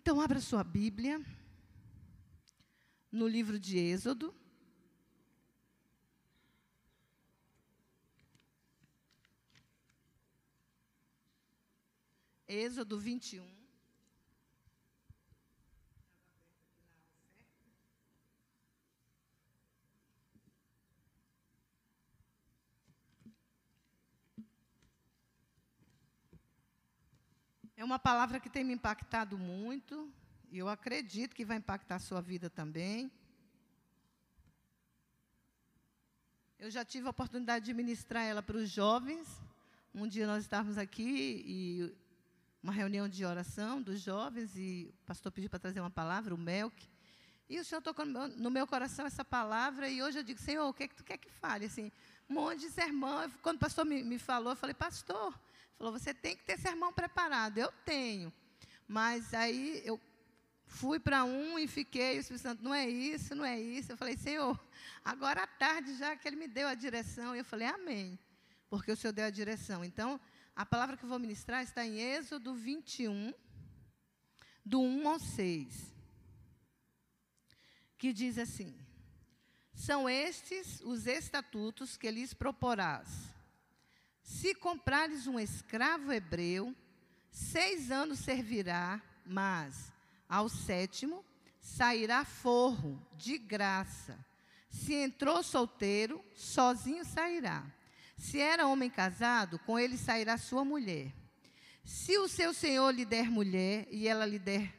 Então, abra sua Bíblia no livro de Êxodo. Êxodo 21. É uma palavra que tem me impactado muito, e eu acredito que vai impactar a sua vida também. Eu já tive a oportunidade de ministrar ela para os jovens. Um dia nós estávamos aqui e uma reunião de oração dos jovens e o pastor pediu para trazer uma palavra, o Melk. E o Senhor tocou no meu, coração essa palavra e hoje eu digo, Senhor, o que é que tu quer que fale? Assim, um monte de sermão. Quando o pastor me, me falou, eu falei, pastor, falou, você tem que ter sermão preparado. Eu tenho. Mas aí eu fui para um e fiquei, o Espírito Santo, não é isso, não é isso. Eu falei, Senhor, agora à tarde já que Ele me deu a direção. Eu falei, amém. Porque o Senhor deu a direção. Então, a palavra que eu vou ministrar está em Êxodo 21, do 1 ao 6, que diz assim: São estes os estatutos que lhes proporás. Se comprares um escravo hebreu, seis anos servirá, mas ao sétimo sairá forro, de graça. Se entrou solteiro, sozinho sairá. Se era homem casado, com ele sairá sua mulher. Se o seu senhor lhe der mulher e ela lhe der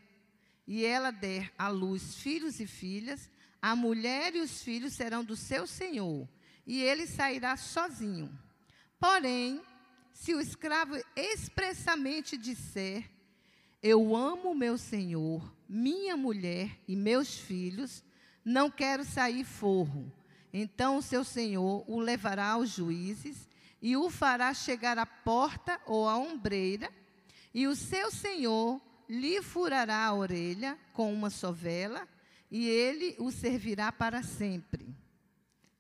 e ela der à luz filhos e filhas, a mulher e os filhos serão do seu senhor, e ele sairá sozinho. Porém, se o escravo expressamente disser: Eu amo meu senhor, minha mulher e meus filhos, não quero sair forro, então o seu senhor o levará aos juízes e o fará chegar à porta ou à ombreira, e o seu senhor lhe furará a orelha com uma sovela, e ele o servirá para sempre.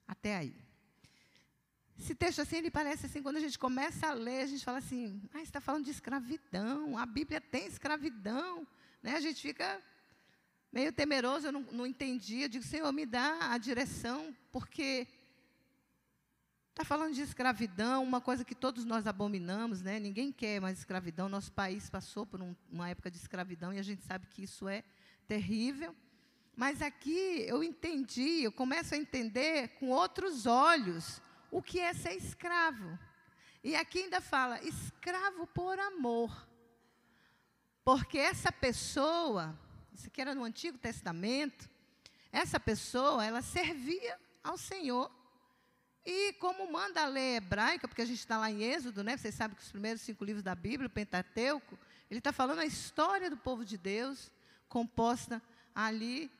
Até aí. Esse texto assim, ele parece assim, quando a gente começa a ler, a gente fala assim, ah, está falando de escravidão, a Bíblia tem escravidão. Né? A gente fica meio temeroso, eu não, não entendia. Eu digo, Senhor, me dá a direção, porque está falando de escravidão, uma coisa que todos nós abominamos, né? ninguém quer mais escravidão. Nosso país passou por um, uma época de escravidão e a gente sabe que isso é terrível. Mas aqui eu entendi, eu começo a entender com outros olhos o que é ser escravo. E aqui ainda fala, escravo por amor. Porque essa pessoa isso aqui era no Antigo Testamento, essa pessoa, ela servia ao Senhor. E como manda a lei hebraica, porque a gente está lá em Êxodo, né? Vocês sabem que os primeiros cinco livros da Bíblia, o Pentateuco, ele está falando a história do povo de Deus, composta ali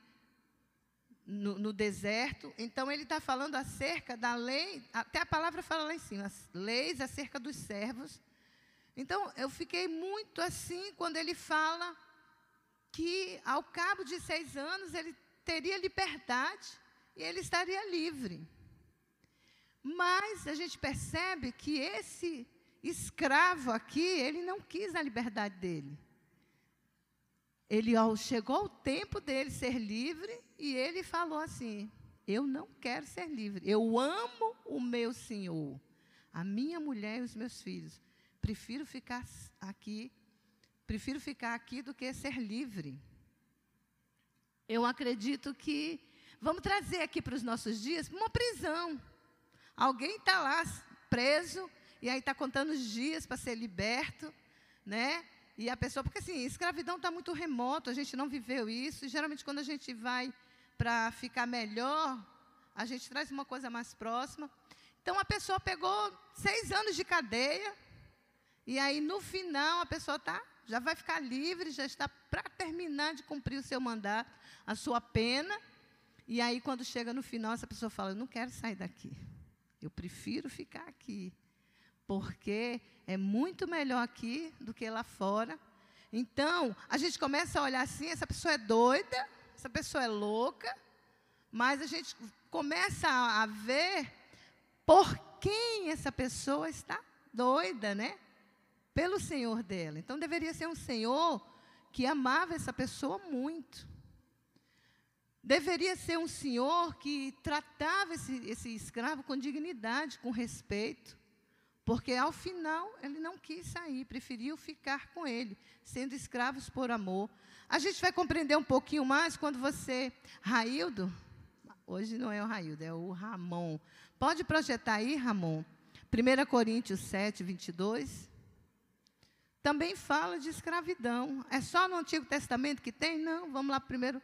no, no deserto. Então, ele está falando acerca da lei, até a palavra fala lá em cima, as leis acerca dos servos. Então, eu fiquei muito assim quando ele fala que ao cabo de seis anos ele teria liberdade e ele estaria livre. Mas a gente percebe que esse escravo aqui, ele não quis a liberdade dele. Ele ó, chegou o tempo dele ser livre e ele falou assim: Eu não quero ser livre. Eu amo o meu Senhor, a minha mulher e os meus filhos. Prefiro ficar aqui Prefiro ficar aqui do que ser livre. Eu acredito que vamos trazer aqui para os nossos dias uma prisão. Alguém está lá preso e aí está contando os dias para ser liberto, né? E a pessoa, porque assim, escravidão está muito remoto, a gente não viveu isso. E geralmente quando a gente vai para ficar melhor, a gente traz uma coisa mais próxima. Então a pessoa pegou seis anos de cadeia, e aí no final a pessoa está já vai ficar livre, já está para terminar de cumprir o seu mandato, a sua pena. E aí, quando chega no final, essa pessoa fala: Eu não quero sair daqui. Eu prefiro ficar aqui. Porque é muito melhor aqui do que lá fora. Então, a gente começa a olhar assim: essa pessoa é doida, essa pessoa é louca. Mas a gente começa a ver por quem essa pessoa está doida, né? pelo Senhor dela. Então deveria ser um Senhor que amava essa pessoa muito. Deveria ser um senhor que tratava esse, esse escravo com dignidade, com respeito, porque ao final ele não quis sair, preferiu ficar com ele, sendo escravos por amor. A gente vai compreender um pouquinho mais quando você, Raildo, hoje não é o Raildo, é o Ramon. Pode projetar aí, Ramon, 1 Coríntios 7, 22. Também fala de escravidão. É só no Antigo Testamento que tem? Não, vamos lá primeiro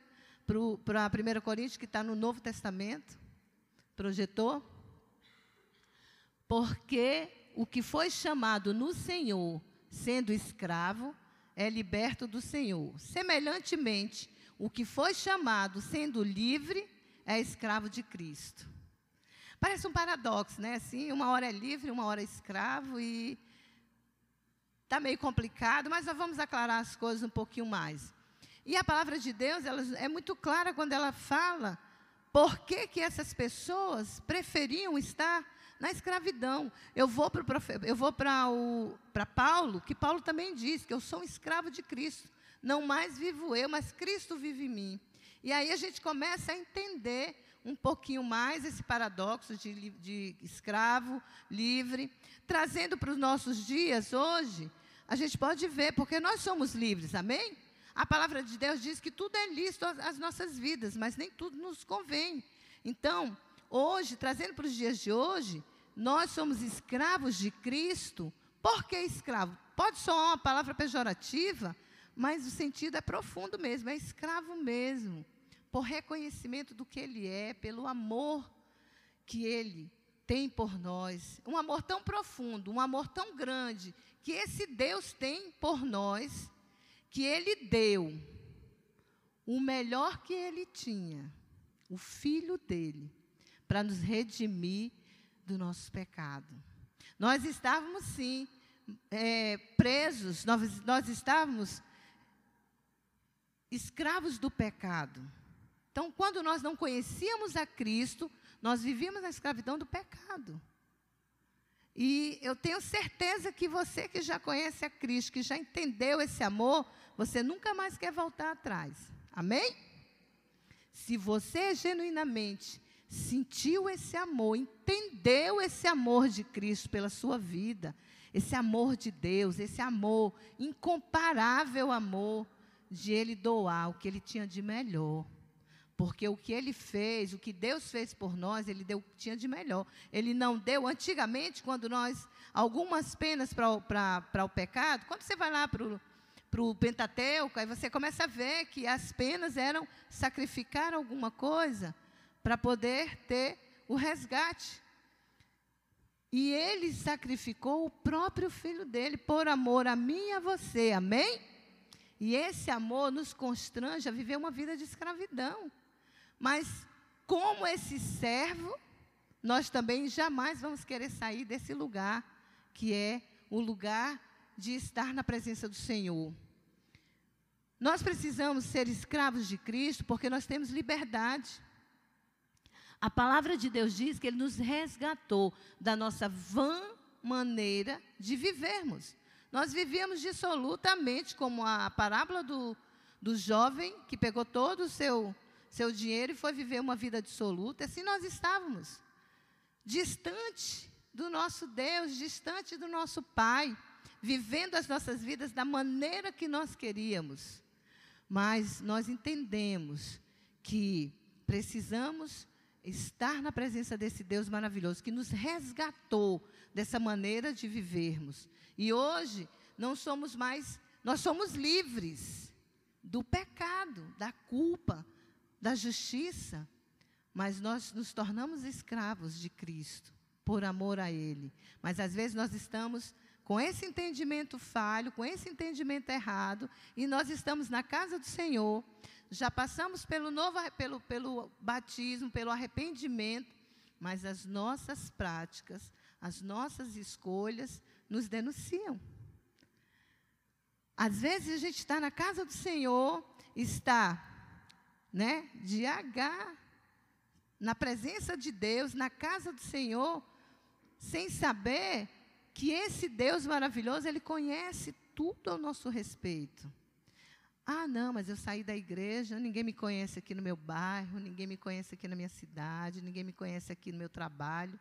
para 1 Coríntios, que está no Novo Testamento. Projetou? Porque o que foi chamado no Senhor, sendo escravo, é liberto do Senhor. Semelhantemente, o que foi chamado sendo livre é escravo de Cristo. Parece um paradoxo, né? Assim, uma hora é livre, uma hora é escravo e está meio complicado, mas nós vamos aclarar as coisas um pouquinho mais. E a palavra de Deus ela é muito clara quando ela fala por que, que essas pessoas preferiam estar na escravidão. Eu vou para vou para Paulo, que Paulo também diz que eu sou um escravo de Cristo. Não mais vivo eu, mas Cristo vive em mim. E aí a gente começa a entender um pouquinho mais esse paradoxo de, de escravo, livre, trazendo para os nossos dias hoje, a gente pode ver, porque nós somos livres, amém? A palavra de Deus diz que tudo é lícito às nossas vidas, mas nem tudo nos convém. Então, hoje, trazendo para os dias de hoje, nós somos escravos de Cristo. Por que escravo? Pode soar uma palavra pejorativa, mas o sentido é profundo mesmo, é escravo mesmo. Por reconhecimento do que Ele é, pelo amor que Ele tem por nós. Um amor tão profundo, um amor tão grande, que esse Deus tem por nós que ele deu o melhor que ele tinha, o filho dele, para nos redimir do nosso pecado. Nós estávamos, sim, é, presos, nós, nós estávamos escravos do pecado. Então, quando nós não conhecíamos a Cristo, nós vivíamos na escravidão do pecado. E eu tenho certeza que você que já conhece a Cristo, que já entendeu esse amor, você nunca mais quer voltar atrás. Amém? Se você genuinamente sentiu esse amor, entendeu esse amor de Cristo pela sua vida, esse amor de Deus, esse amor, incomparável amor, de Ele doar o que Ele tinha de melhor. Porque o que Ele fez, o que Deus fez por nós, Ele deu o que tinha de melhor. Ele não deu, antigamente, quando nós, algumas penas para o pecado, quando você vai lá para o para o Pentateuco, aí você começa a ver que as penas eram sacrificar alguma coisa para poder ter o resgate. E ele sacrificou o próprio filho dele por amor a mim e a você, amém? E esse amor nos constrange a viver uma vida de escravidão. Mas, como esse servo, nós também jamais vamos querer sair desse lugar, que é o lugar de estar na presença do Senhor. Nós precisamos ser escravos de Cristo porque nós temos liberdade. A palavra de Deus diz que Ele nos resgatou da nossa vã maneira de vivermos. Nós vivíamos dissolutamente, como a parábola do, do jovem que pegou todo o seu, seu dinheiro e foi viver uma vida dissoluta. Assim nós estávamos, distante do nosso Deus, distante do nosso Pai, vivendo as nossas vidas da maneira que nós queríamos. Mas nós entendemos que precisamos estar na presença desse Deus maravilhoso que nos resgatou dessa maneira de vivermos. E hoje não somos mais, nós somos livres do pecado, da culpa, da justiça, mas nós nos tornamos escravos de Cristo por amor a Ele. Mas às vezes nós estamos com esse entendimento falho, com esse entendimento errado, e nós estamos na casa do Senhor, já passamos pelo, novo, pelo, pelo batismo, pelo arrependimento, mas as nossas práticas, as nossas escolhas nos denunciam. Às vezes a gente está na casa do Senhor, está né, de H, na presença de Deus, na casa do Senhor, sem saber que esse Deus maravilhoso, ele conhece tudo ao nosso respeito. Ah, não, mas eu saí da igreja, ninguém me conhece aqui no meu bairro, ninguém me conhece aqui na minha cidade, ninguém me conhece aqui no meu trabalho.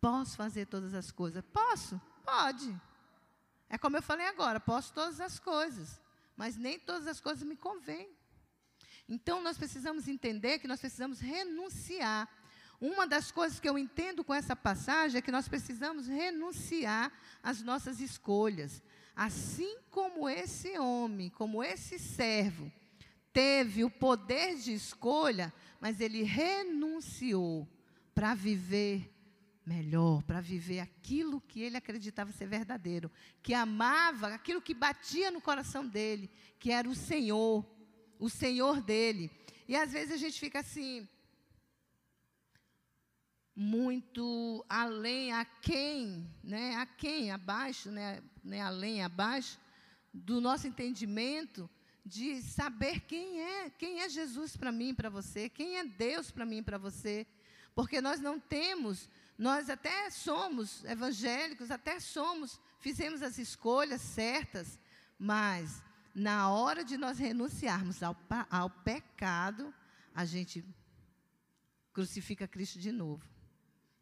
Posso fazer todas as coisas? Posso? Pode. É como eu falei agora, posso todas as coisas, mas nem todas as coisas me convêm. Então nós precisamos entender que nós precisamos renunciar. Uma das coisas que eu entendo com essa passagem é que nós precisamos renunciar às nossas escolhas. Assim como esse homem, como esse servo, teve o poder de escolha, mas ele renunciou para viver melhor, para viver aquilo que ele acreditava ser verdadeiro, que amava, aquilo que batia no coração dele, que era o Senhor, o Senhor dele. E às vezes a gente fica assim, muito além, a quem, né, a quem, abaixo, né, né, além, abaixo, do nosso entendimento de saber quem é, quem é Jesus para mim, para você, quem é Deus para mim, para você, porque nós não temos, nós até somos evangélicos, até somos, fizemos as escolhas certas, mas na hora de nós renunciarmos ao, ao pecado, a gente crucifica Cristo de novo.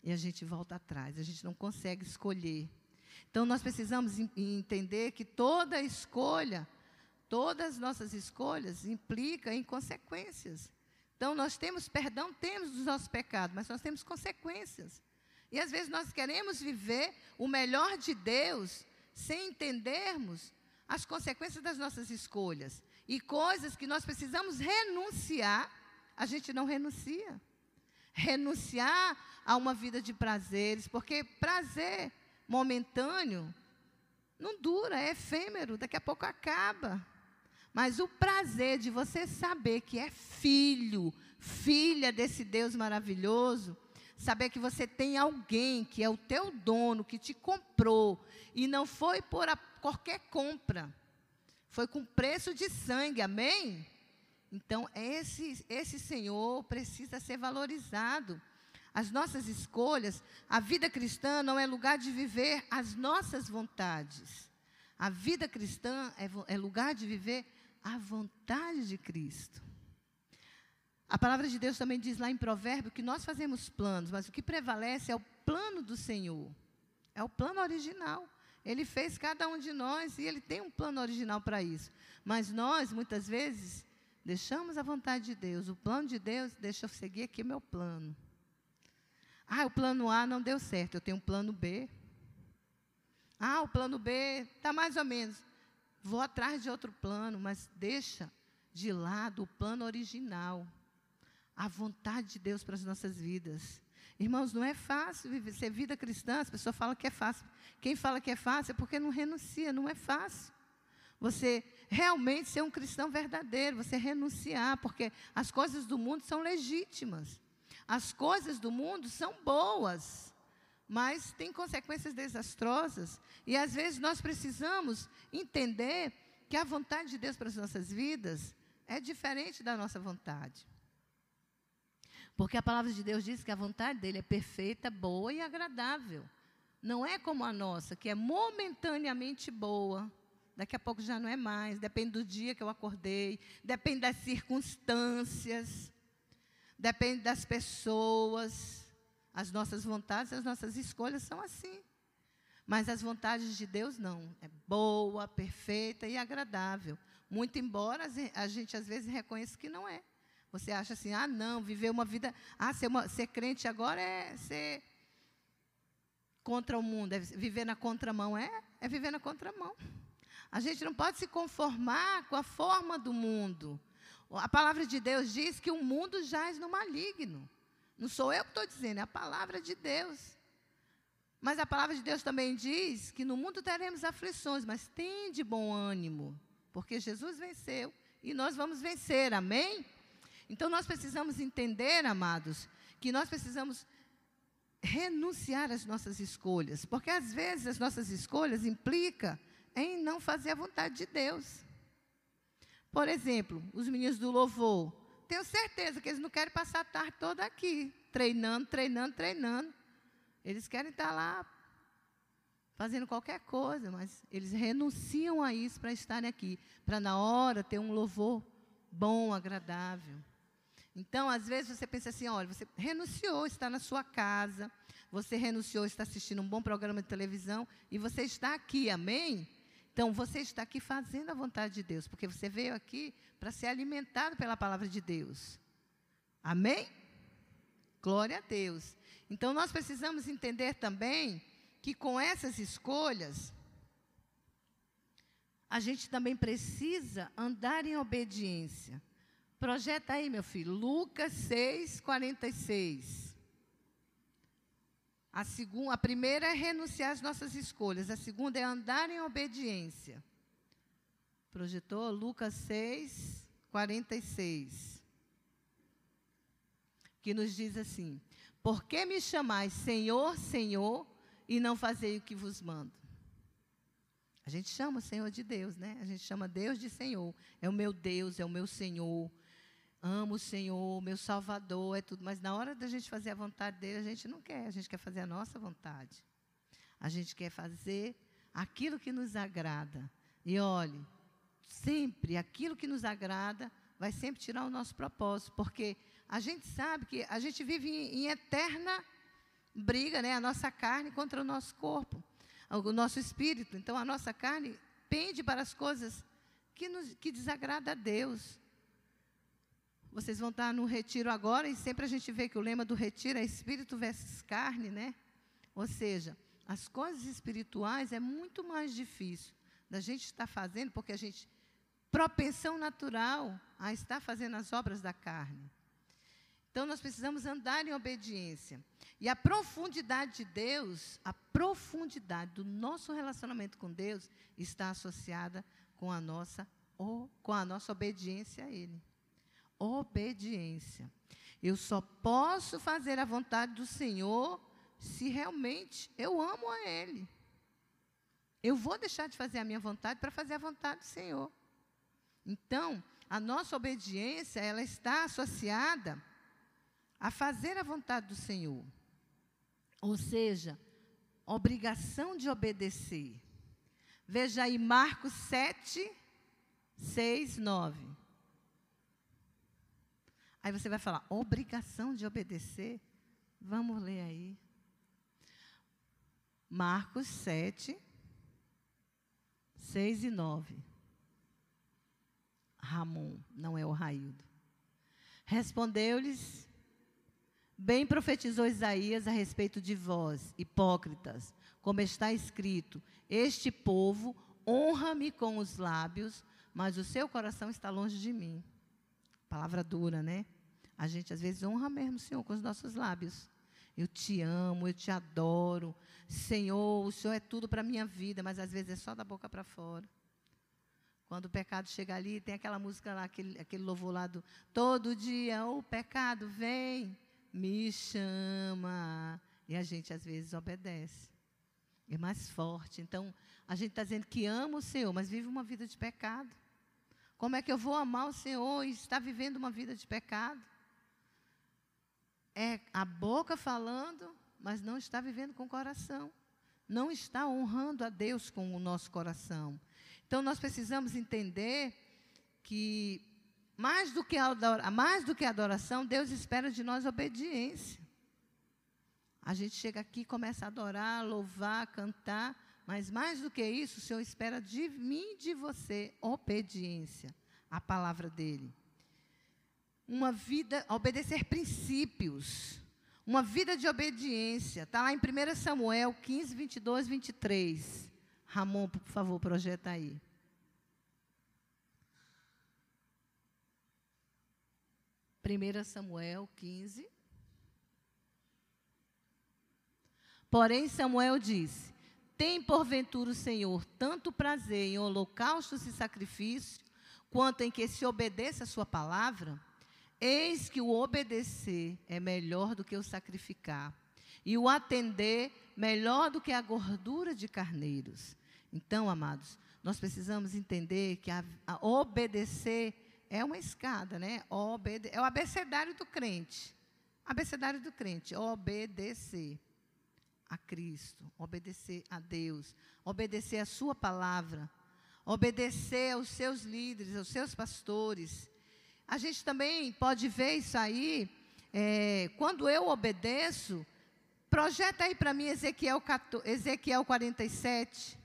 E a gente volta atrás, a gente não consegue escolher. Então nós precisamos entender que toda escolha, todas as nossas escolhas implicam em consequências. Então nós temos perdão, temos dos nossos pecados, mas nós temos consequências. E às vezes nós queremos viver o melhor de Deus sem entendermos as consequências das nossas escolhas. E coisas que nós precisamos renunciar, a gente não renuncia renunciar a uma vida de prazeres, porque prazer momentâneo não dura, é efêmero, daqui a pouco acaba. Mas o prazer de você saber que é filho, filha desse Deus maravilhoso, saber que você tem alguém que é o teu dono, que te comprou, e não foi por a, qualquer compra, foi com preço de sangue, amém? Então, esse, esse Senhor precisa ser valorizado. As nossas escolhas, a vida cristã não é lugar de viver as nossas vontades. A vida cristã é, é lugar de viver a vontade de Cristo. A palavra de Deus também diz lá em Provérbio que nós fazemos planos, mas o que prevalece é o plano do Senhor. É o plano original. Ele fez cada um de nós e ele tem um plano original para isso. Mas nós, muitas vezes, Deixamos a vontade de Deus, o plano de Deus, deixa eu seguir aqui meu plano. Ah, o plano A não deu certo, eu tenho um plano B. Ah, o plano B está mais ou menos. Vou atrás de outro plano, mas deixa de lado o plano original. A vontade de Deus para as nossas vidas. Irmãos, não é fácil viver, ser vida cristã, as pessoas falam que é fácil. Quem fala que é fácil é porque não renuncia, não é fácil. Você realmente ser um cristão verdadeiro, você renunciar, porque as coisas do mundo são legítimas. As coisas do mundo são boas, mas têm consequências desastrosas. E às vezes nós precisamos entender que a vontade de Deus para as nossas vidas é diferente da nossa vontade. Porque a palavra de Deus diz que a vontade dele é perfeita, boa e agradável. Não é como a nossa, que é momentaneamente boa, daqui a pouco já não é mais, depende do dia que eu acordei, depende das circunstâncias, depende das pessoas. As nossas vontades, as nossas escolhas são assim. Mas as vontades de Deus não. É boa, perfeita e agradável. Muito embora a gente às vezes reconheça que não é. Você acha assim, ah, não, viver uma vida. Ah, ser, uma, ser crente agora é ser contra o mundo, é viver na contramão. É, é viver na contramão. A gente não pode se conformar com a forma do mundo. A palavra de Deus diz que o mundo jaz no maligno. Não sou eu que estou dizendo, é a palavra de Deus. Mas a palavra de Deus também diz que no mundo teremos aflições, mas tem de bom ânimo, porque Jesus venceu e nós vamos vencer, amém? Então nós precisamos entender, amados, que nós precisamos renunciar às nossas escolhas, porque às vezes as nossas escolhas implicam em não fazer a vontade de Deus. Por exemplo, os meninos do louvor. Tenho certeza que eles não querem passar a tarde toda aqui, treinando, treinando, treinando. Eles querem estar lá fazendo qualquer coisa, mas eles renunciam a isso para estarem aqui, para na hora ter um louvor bom, agradável. Então, às vezes você pensa assim, olha, você renunciou, está na sua casa, você renunciou, está assistindo um bom programa de televisão e você está aqui, amém? Então, você está aqui fazendo a vontade de Deus, porque você veio aqui para ser alimentado pela palavra de Deus. Amém? Glória a Deus. Então, nós precisamos entender também que com essas escolhas, a gente também precisa andar em obediência. Projeta aí, meu filho, Lucas 6, 46. A, segunda, a primeira é renunciar às nossas escolhas, a segunda é andar em obediência. Projetou Lucas 6, 46. Que nos diz assim: Por que me chamais Senhor, Senhor, e não fazei o que vos mando. A gente chama o Senhor de Deus, né? A gente chama Deus de Senhor. É o meu Deus, é o meu Senhor. Amo o Senhor, meu Salvador, é tudo. Mas na hora da gente fazer a vontade dele, a gente não quer. A gente quer fazer a nossa vontade. A gente quer fazer aquilo que nos agrada. E olhe, sempre aquilo que nos agrada vai sempre tirar o nosso propósito, porque a gente sabe que a gente vive em, em eterna briga, né, a nossa carne contra o nosso corpo, o nosso espírito. Então, a nossa carne pende para as coisas que, nos, que desagrada a Deus. Vocês vão estar no retiro agora e sempre a gente vê que o lema do retiro é espírito versus carne, né? Ou seja, as coisas espirituais é muito mais difícil da gente estar fazendo, porque a gente propensão natural a estar fazendo as obras da carne. Então nós precisamos andar em obediência. E a profundidade de Deus, a profundidade do nosso relacionamento com Deus está associada com a nossa com a nossa obediência a ele. Obediência. Eu só posso fazer a vontade do Senhor se realmente eu amo a ele. Eu vou deixar de fazer a minha vontade para fazer a vontade do Senhor. Então, a nossa obediência, ela está associada a fazer a vontade do Senhor. Ou seja, obrigação de obedecer. Veja aí Marcos 7, 6, 9. Aí você vai falar, obrigação de obedecer? Vamos ler aí. Marcos 7, 6 e 9. Ramon, não é o Raildo. Respondeu-lhes Bem profetizou Isaías a respeito de vós, hipócritas, como está escrito: Este povo honra-me com os lábios, mas o seu coração está longe de mim. Palavra dura, né? A gente às vezes honra mesmo o Senhor com os nossos lábios. Eu te amo, eu te adoro. Senhor, o Senhor é tudo para a minha vida, mas às vezes é só da boca para fora. Quando o pecado chega ali, tem aquela música lá, aquele, aquele louvor lá do Todo dia o pecado vem me chama. E a gente às vezes obedece. É mais forte. Então, a gente está dizendo que ama o Senhor, mas vive uma vida de pecado. Como é que eu vou amar o Senhor e estar vivendo uma vida de pecado? É a boca falando, mas não está vivendo com o coração. Não está honrando a Deus com o nosso coração. Então, nós precisamos entender que mais do que a mais do que adoração, Deus espera de nós obediência. A gente chega aqui, começa a adorar, louvar, cantar, mas mais do que isso, o Senhor espera de mim e de você obediência à palavra dele. Uma vida, obedecer princípios. Uma vida de obediência. Está lá em 1 Samuel 15, 22, 23. Ramon, por favor, projeta aí. 1 Samuel 15. Porém, Samuel disse: Tem porventura o Senhor tanto prazer em holocaustos e sacrifícios, quanto em que se obedeça a sua palavra? Eis que o obedecer é melhor do que o sacrificar, e o atender melhor do que a gordura de carneiros. Então, amados, nós precisamos entender que a, a obedecer é uma escada, né? Obede é o abecedário do crente. Abecedário do crente, obedecer. A Cristo, obedecer a Deus, obedecer a Sua palavra, obedecer aos seus líderes, aos seus pastores. A gente também pode ver isso aí, é, quando eu obedeço, projeta aí para mim Ezequiel, 14, Ezequiel 47.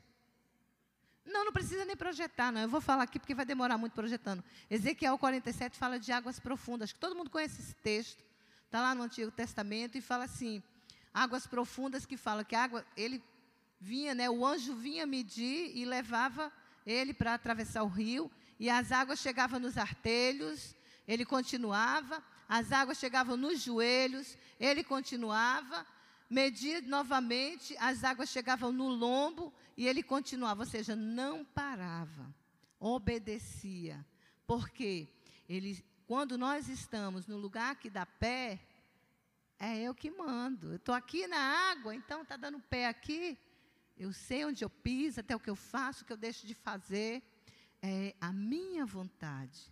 Não, não precisa nem projetar, não. Eu vou falar aqui porque vai demorar muito projetando. Ezequiel 47 fala de águas profundas. Acho que todo mundo conhece esse texto. Está lá no Antigo Testamento e fala assim: águas profundas que fala que água, ele vinha, né, o anjo vinha medir e levava ele para atravessar o rio, e as águas chegavam nos artelhos, ele continuava, as águas chegavam nos joelhos, ele continuava, media novamente, as águas chegavam no lombo e ele continuava, ou seja, não parava, obedecia. Porque ele, quando nós estamos no lugar que dá pé, é eu que mando. Eu estou aqui na água, então está dando pé aqui. Eu sei onde eu piso, até o que eu faço, o que eu deixo de fazer. É a minha vontade.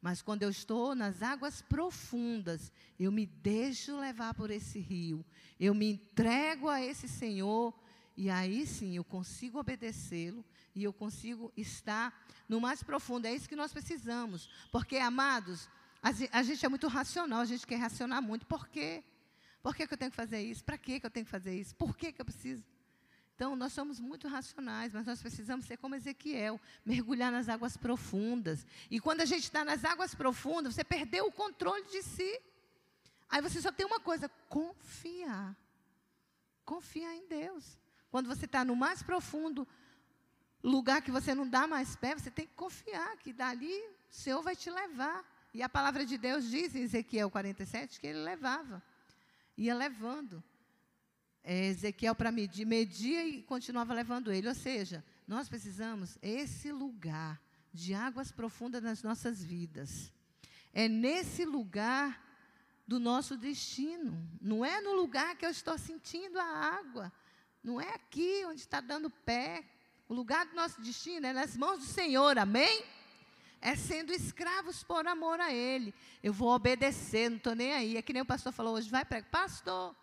Mas quando eu estou nas águas profundas, eu me deixo levar por esse rio. Eu me entrego a esse Senhor. E aí sim eu consigo obedecê-lo e eu consigo estar no mais profundo. É isso que nós precisamos. Porque, amados, a gente é muito racional, a gente quer racionar muito. Por quê? Por que, que eu tenho que fazer isso? Para que, que eu tenho que fazer isso? Por que, que eu preciso? Então, nós somos muito racionais, mas nós precisamos ser como Ezequiel, mergulhar nas águas profundas. E quando a gente está nas águas profundas, você perdeu o controle de si. Aí você só tem uma coisa: confiar. Confiar em Deus. Quando você está no mais profundo lugar que você não dá mais pé, você tem que confiar que dali o Senhor vai te levar. E a palavra de Deus diz em Ezequiel 47 que ele levava ia levando é, Ezequiel para medir, media e continuava levando ele. Ou seja, nós precisamos esse lugar de águas profundas nas nossas vidas. É nesse lugar do nosso destino. Não é no lugar que eu estou sentindo a água. Não é aqui onde está dando pé. O lugar do nosso destino é nas mãos do Senhor. Amém? É sendo escravos por amor a Ele. Eu vou obedecer, não estou nem aí. É que nem o pastor falou hoje, vai pregar. Pastor,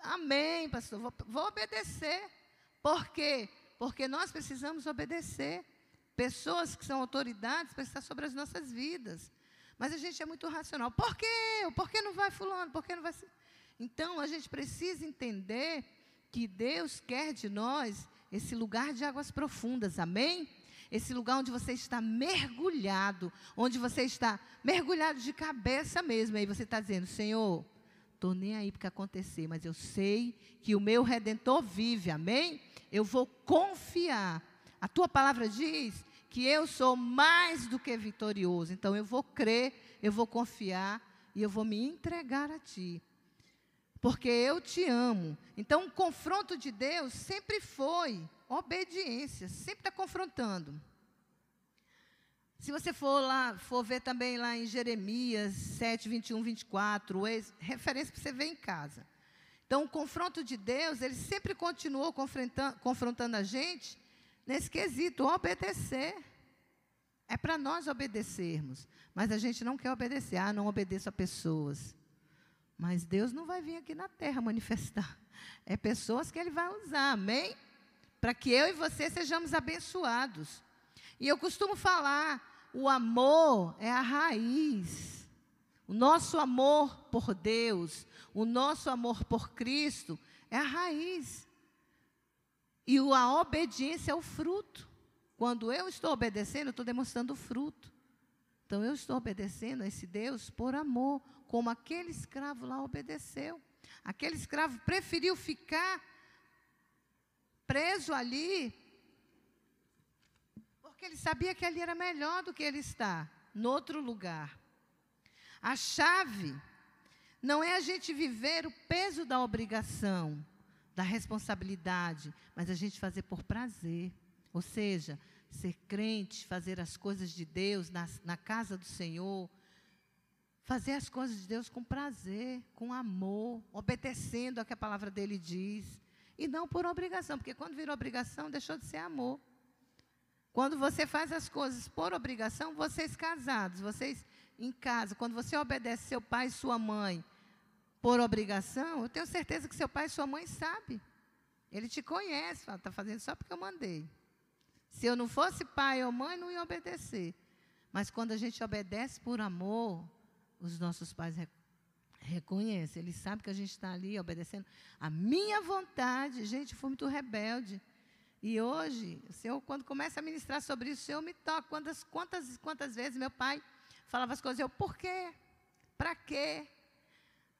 amém, pastor, vou, vou obedecer. Por quê? Porque nós precisamos obedecer. Pessoas que são autoridades estar sobre as nossas vidas. Mas a gente é muito racional. Por quê? Por que não vai fulano? Por que não vai... Então, a gente precisa entender que Deus quer de nós esse lugar de águas profundas. Amém? Esse lugar onde você está mergulhado, onde você está mergulhado de cabeça mesmo. Aí você está dizendo, Senhor, estou nem aí para que acontecer, mas eu sei que o meu Redentor vive, amém? Eu vou confiar. A tua palavra diz que eu sou mais do que vitorioso, então eu vou crer, eu vou confiar e eu vou me entregar a ti. Porque eu te amo. Então, o confronto de Deus sempre foi Obediência, sempre está confrontando. Se você for lá, for ver também lá em Jeremias 7, 21, 24, é referência para você ver em casa. Então, o confronto de Deus, ele sempre continuou confrontando, confrontando a gente nesse quesito, obedecer. É para nós obedecermos. Mas a gente não quer obedecer. Ah, não obedeço a pessoas. Mas Deus não vai vir aqui na terra manifestar. É pessoas que Ele vai usar, amém? Para que eu e você sejamos abençoados. E eu costumo falar, o amor é a raiz. O nosso amor por Deus, o nosso amor por Cristo é a raiz. E a obediência é o fruto. Quando eu estou obedecendo, eu estou demonstrando o fruto. Então eu estou obedecendo a esse Deus por amor, como aquele escravo lá obedeceu. Aquele escravo preferiu ficar preso ali, porque ele sabia que ali era melhor do que ele está, no outro lugar. A chave não é a gente viver o peso da obrigação, da responsabilidade, mas a gente fazer por prazer. Ou seja, ser crente, fazer as coisas de Deus na, na casa do Senhor, fazer as coisas de Deus com prazer, com amor, obedecendo ao que a palavra dele diz. E não por obrigação, porque quando virou obrigação, deixou de ser amor. Quando você faz as coisas por obrigação, vocês casados, vocês em casa, quando você obedece seu pai e sua mãe, por obrigação, eu tenho certeza que seu pai e sua mãe sabem. Ele te conhece, fala, está fazendo só porque eu mandei. Se eu não fosse pai ou mãe, não ia obedecer. Mas quando a gente obedece por amor, os nossos pais reconhecem. Eles sabem que a gente está ali obedecendo a minha vontade. Gente, eu fui muito rebelde. E hoje, o Senhor, quando começa a ministrar sobre isso, o Senhor me toca. Quantas, quantas, quantas vezes meu pai falava as coisas, eu, por quê? Para quê?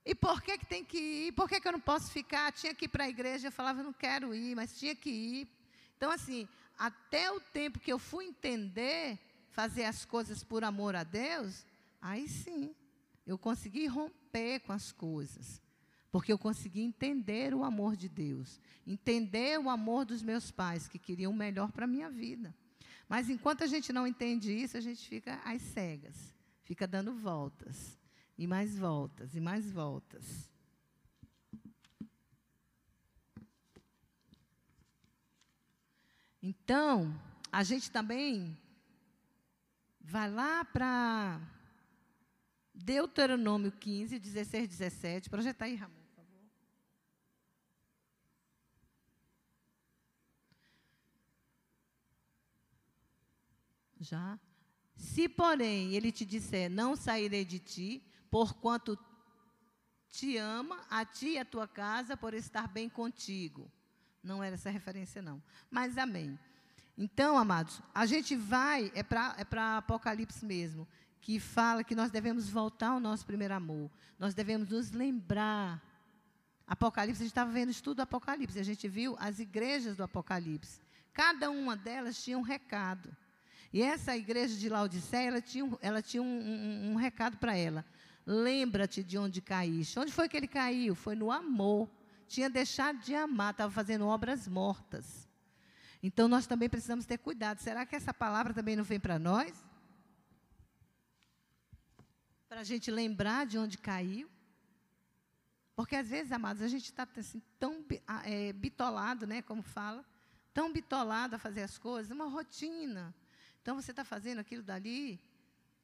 E por que, que tem que ir? Por que, que eu não posso ficar? Tinha que ir para a igreja. Eu falava, não quero ir, mas tinha que ir. Então, assim, até o tempo que eu fui entender, fazer as coisas por amor a Deus, aí sim, eu consegui romper com as coisas. Porque eu consegui entender o amor de Deus, entender o amor dos meus pais, que queriam o melhor para a minha vida. Mas enquanto a gente não entende isso, a gente fica às cegas, fica dando voltas. E mais voltas, e mais voltas. Então, a gente também vai lá para Deuteronômio 15, 16, 17. Projeta aí, Ramon, por favor. Já? Se, porém, ele te disser, não sairei de ti, porquanto te ama, a ti e a tua casa, por estar bem contigo. Não era essa referência, não. Mas amém. Então, amados, a gente vai, é para é Apocalipse mesmo, que fala que nós devemos voltar ao nosso primeiro amor. Nós devemos nos lembrar. Apocalipse, a gente estava vendo estudo do Apocalipse, a gente viu as igrejas do Apocalipse. Cada uma delas tinha um recado. E essa igreja de Laodiceia, ela tinha, ela tinha um, um, um recado para ela. Lembra-te de onde caíste. Onde foi que ele caiu? Foi no amor. Tinha deixado de amar, estava fazendo obras mortas. Então nós também precisamos ter cuidado. Será que essa palavra também não vem para nós? Para a gente lembrar de onde caiu? Porque às vezes, amados, a gente está assim, tão é, bitolado, né, como fala, tão bitolado a fazer as coisas, uma rotina. Então você está fazendo aquilo dali,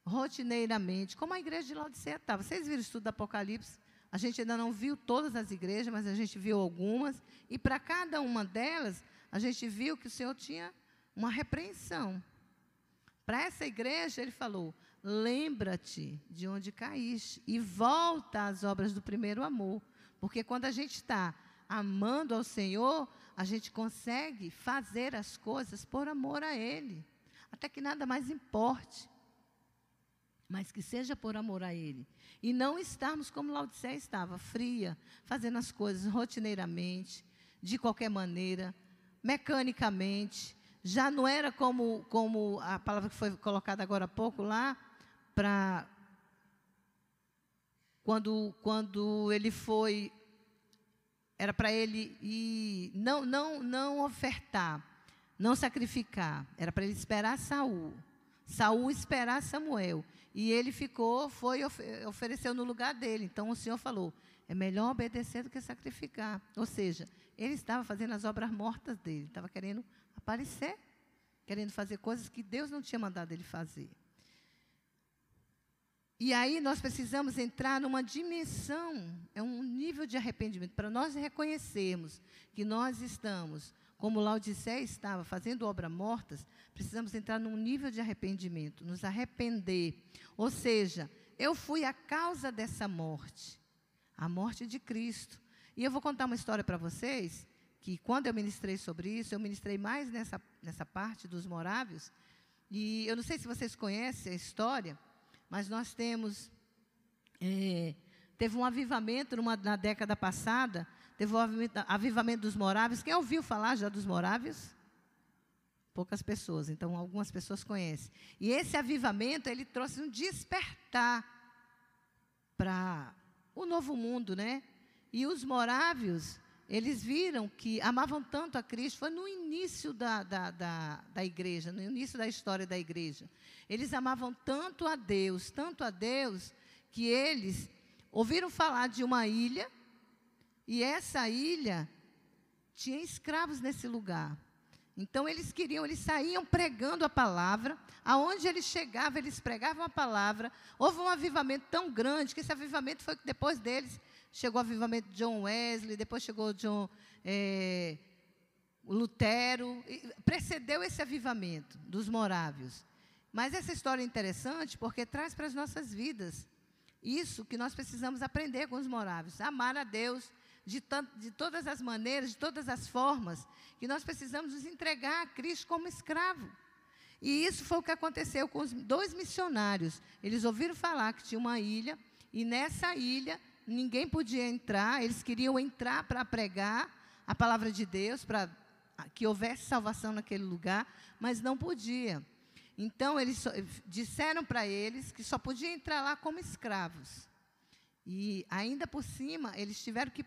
rotineiramente, como a igreja de Laodiceia estava. Vocês viram o estudo do Apocalipse? A gente ainda não viu todas as igrejas, mas a gente viu algumas. E para cada uma delas, a gente viu que o Senhor tinha uma repreensão. Para essa igreja, ele falou: lembra-te de onde caíste e volta às obras do primeiro amor. Porque quando a gente está amando ao Senhor, a gente consegue fazer as coisas por amor a Ele. Até que nada mais importe mas que seja por amor a Ele. E não estarmos como Laodiceia estava, fria, fazendo as coisas rotineiramente, de qualquer maneira, mecanicamente. Já não era como, como a palavra que foi colocada agora há pouco lá, para. Quando, quando ele foi. Era para ele ir, não, não, não ofertar, não sacrificar. Era para ele esperar Saul. Saul esperar Samuel. E ele ficou, foi ofereceu no lugar dele. Então o Senhor falou: é melhor obedecer do que sacrificar. Ou seja, ele estava fazendo as obras mortas dele, estava querendo aparecer, querendo fazer coisas que Deus não tinha mandado ele fazer. E aí nós precisamos entrar numa dimensão, é um nível de arrependimento, para nós reconhecermos que nós estamos como Laodiceia estava fazendo obras mortas, precisamos entrar num nível de arrependimento, nos arrepender. Ou seja, eu fui a causa dessa morte, a morte de Cristo. E eu vou contar uma história para vocês, que quando eu ministrei sobre isso, eu ministrei mais nessa, nessa parte dos morávios. E eu não sei se vocês conhecem a história, mas nós temos. É, teve um avivamento numa, na década passada Teve o avivamento dos moráveis. Quem ouviu falar já dos moráveis? Poucas pessoas, então algumas pessoas conhecem. E esse avivamento, ele trouxe um despertar para o novo mundo, né? E os morávios, eles viram que amavam tanto a Cristo, foi no início da, da, da, da, igreja, no início da história da igreja. Eles amavam tanto a Deus, tanto a Deus, que eles ouviram falar de uma ilha e essa ilha tinha escravos nesse lugar. Então eles queriam, eles saíam pregando a palavra, aonde eles chegavam, eles pregavam a palavra. Houve um avivamento tão grande que esse avivamento foi depois deles. Chegou o avivamento de John Wesley, depois chegou John é, Lutero, precedeu esse avivamento dos morávios. Mas essa história é interessante porque traz para as nossas vidas isso que nós precisamos aprender com os morávios: amar a Deus, de, de todas as maneiras, de todas as formas, que nós precisamos nos entregar a Cristo como escravo. E isso foi o que aconteceu com os dois missionários. Eles ouviram falar que tinha uma ilha, e nessa ilha ninguém podia entrar, eles queriam entrar para pregar a palavra de Deus, para que houvesse salvação naquele lugar, mas não podia. Então, eles disseram para eles que só podiam entrar lá como escravos. E, ainda por cima, eles tiveram que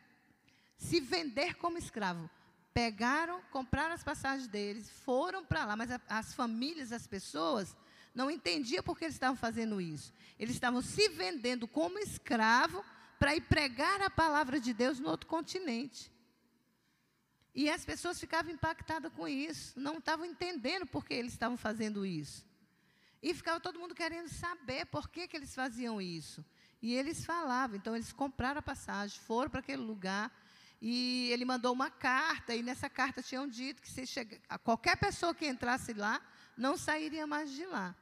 se vender como escravo. Pegaram, compraram as passagens deles, foram para lá, mas a, as famílias, as pessoas, não entendiam por que eles estavam fazendo isso. Eles estavam se vendendo como escravo para ir pregar a palavra de Deus no outro continente. E as pessoas ficavam impactadas com isso, não estavam entendendo por que eles estavam fazendo isso. E ficava todo mundo querendo saber por que, que eles faziam isso. E eles falavam, então eles compraram a passagem, foram para aquele lugar, e ele mandou uma carta, e nessa carta tinham dito que se chega, qualquer pessoa que entrasse lá, não sairia mais de lá.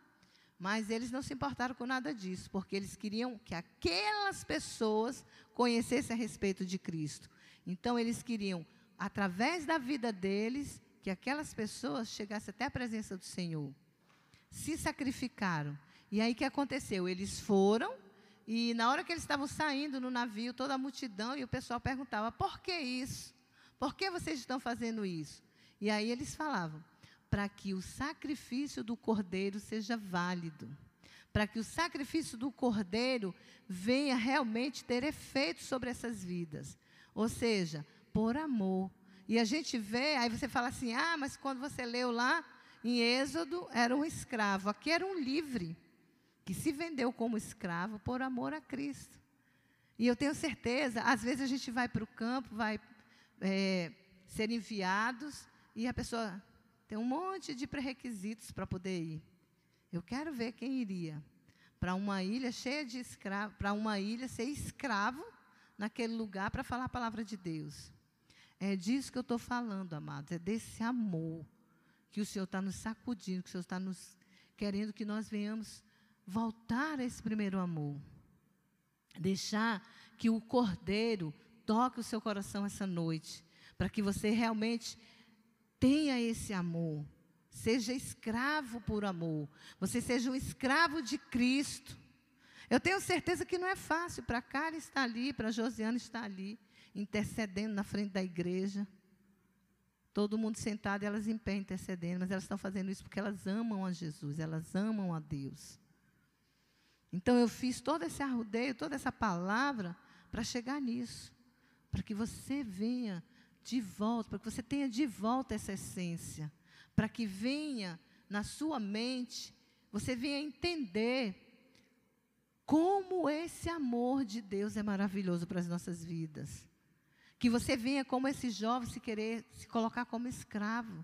Mas eles não se importaram com nada disso, porque eles queriam que aquelas pessoas conhecessem a respeito de Cristo. Então eles queriam, através da vida deles, que aquelas pessoas chegassem até a presença do Senhor. Se sacrificaram. E aí o que aconteceu? Eles foram e na hora que eles estavam saindo no navio, toda a multidão, e o pessoal perguntava: por que isso? Por que vocês estão fazendo isso? E aí eles falavam: para que o sacrifício do cordeiro seja válido. Para que o sacrifício do cordeiro venha realmente ter efeito sobre essas vidas. Ou seja, por amor. E a gente vê, aí você fala assim: ah, mas quando você leu lá em Êxodo, era um escravo, aqui era um livre que se vendeu como escravo por amor a Cristo. E eu tenho certeza, às vezes a gente vai para o campo, vai é, ser enviados, e a pessoa tem um monte de pré-requisitos para poder ir. Eu quero ver quem iria para uma ilha cheia de escravos, para uma ilha ser escravo naquele lugar para falar a palavra de Deus. É disso que eu estou falando, amados, é desse amor que o Senhor está nos sacudindo, que o Senhor está nos querendo que nós venhamos voltar a esse primeiro amor. Deixar que o Cordeiro toque o seu coração essa noite, para que você realmente tenha esse amor. Seja escravo por amor. Você seja um escravo de Cristo. Eu tenho certeza que não é fácil para Cara estar ali, para Josiana estar ali, intercedendo na frente da igreja. Todo mundo sentado elas em pé intercedendo, mas elas estão fazendo isso porque elas amam a Jesus, elas amam a Deus. Então eu fiz todo esse arrudeio, toda essa palavra para chegar nisso, para que você venha de volta, para que você tenha de volta essa essência, para que venha na sua mente, você venha entender como esse amor de Deus é maravilhoso para as nossas vidas. Que você venha como esse jovem se querer se colocar como escravo.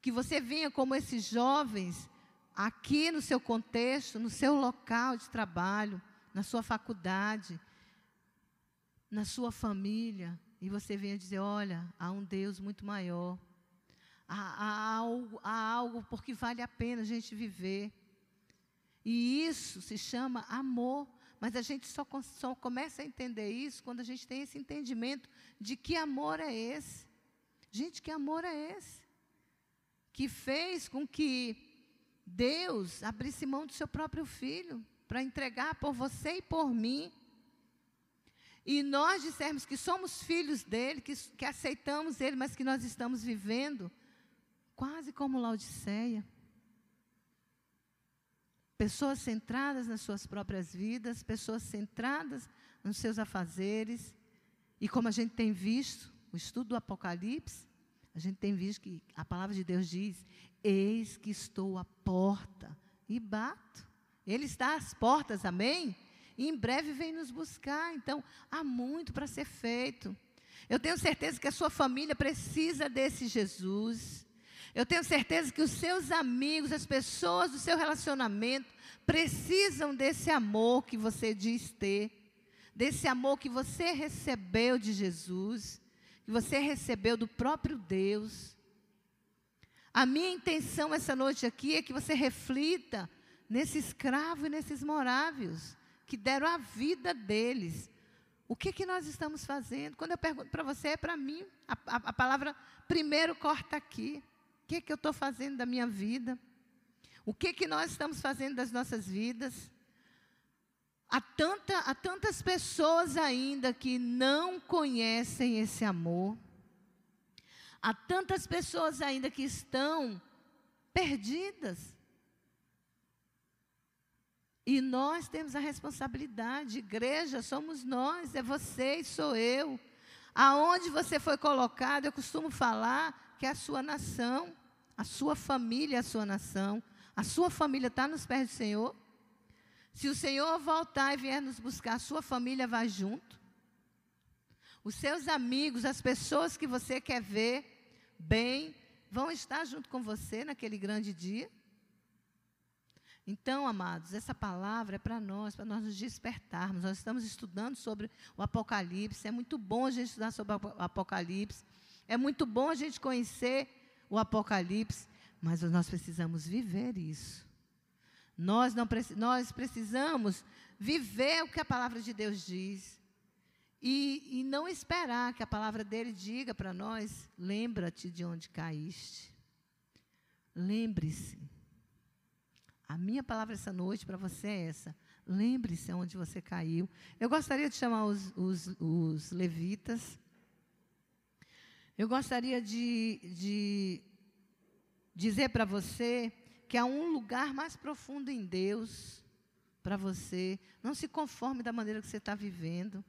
Que você venha como esses jovens aqui no seu contexto, no seu local de trabalho, na sua faculdade, na sua família, e você venha dizer: olha, há um Deus muito maior, há, há, algo, há algo porque vale a pena a gente viver. E isso se chama amor. Mas a gente só, só começa a entender isso quando a gente tem esse entendimento de que amor é esse. Gente, que amor é esse? Que fez com que Deus abrisse mão do seu próprio filho para entregar por você e por mim. E nós dissermos que somos filhos dele, que, que aceitamos ele, mas que nós estamos vivendo quase como Laodiceia. Pessoas centradas nas suas próprias vidas, pessoas centradas nos seus afazeres. E como a gente tem visto, o estudo do Apocalipse, a gente tem visto que a palavra de Deus diz: Eis que estou à porta e bato. Ele está às portas, amém? E em breve vem nos buscar. Então, há muito para ser feito. Eu tenho certeza que a sua família precisa desse Jesus. Eu tenho certeza que os seus amigos, as pessoas do seu relacionamento, precisam desse amor que você diz ter, desse amor que você recebeu de Jesus, que você recebeu do próprio Deus. A minha intenção essa noite aqui é que você reflita nesse escravo e nesses morávios que deram a vida deles. O que, que nós estamos fazendo? Quando eu pergunto para você, é para mim. A, a, a, palavra primeiro corta aqui. O que, que eu estou fazendo da minha vida? O que, que nós estamos fazendo das nossas vidas? Há, tanta, há tantas pessoas ainda que não conhecem esse amor. Há tantas pessoas ainda que estão perdidas. E nós temos a responsabilidade, igreja, somos nós, é você e sou eu. Aonde você foi colocado, eu costumo falar que é a sua nação, a sua família é a sua nação. A sua família está nos pés do Senhor? Se o Senhor voltar e vier nos buscar, a sua família vai junto? Os seus amigos, as pessoas que você quer ver bem, vão estar junto com você naquele grande dia? Então, amados, essa palavra é para nós, para nós nos despertarmos. Nós estamos estudando sobre o Apocalipse. É muito bom a gente estudar sobre o Apocalipse. É muito bom a gente conhecer o Apocalipse. Mas nós precisamos viver isso. Nós, não, nós precisamos viver o que a palavra de Deus diz. E, e não esperar que a palavra dele diga para nós: lembra-te de onde caíste. Lembre-se. A minha palavra essa noite para você é essa. Lembre-se onde você caiu. Eu gostaria de chamar os, os, os levitas. Eu gostaria de, de dizer para você que há um lugar mais profundo em Deus para você. Não se conforme da maneira que você está vivendo.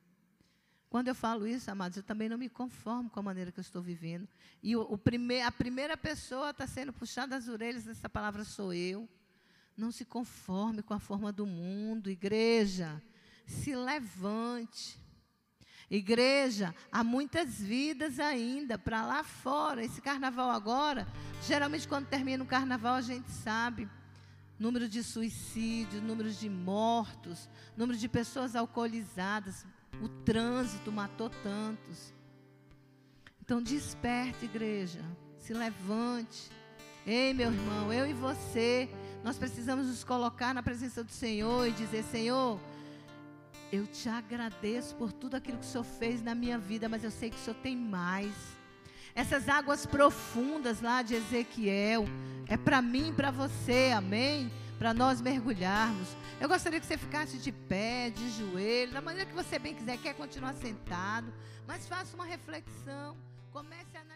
Quando eu falo isso, amados, eu também não me conformo com a maneira que eu estou vivendo. E o, o prime a primeira pessoa está sendo puxada das orelhas dessa palavra sou eu. Não se conforme com a forma do mundo, igreja. Se levante. Igreja, há muitas vidas ainda para lá fora. Esse carnaval agora, geralmente quando termina o carnaval, a gente sabe número de suicídios, número de mortos, número de pessoas alcoolizadas. O trânsito matou tantos. Então desperte, igreja. Se levante. Ei, meu irmão, eu e você nós precisamos nos colocar na presença do Senhor e dizer: Senhor, eu te agradeço por tudo aquilo que o Senhor fez na minha vida, mas eu sei que o Senhor tem mais. Essas águas profundas lá de Ezequiel, é para mim e para você, amém? Para nós mergulharmos. Eu gostaria que você ficasse de pé, de joelho, da maneira que você bem quiser, quer continuar sentado, mas faça uma reflexão, comece a analisar.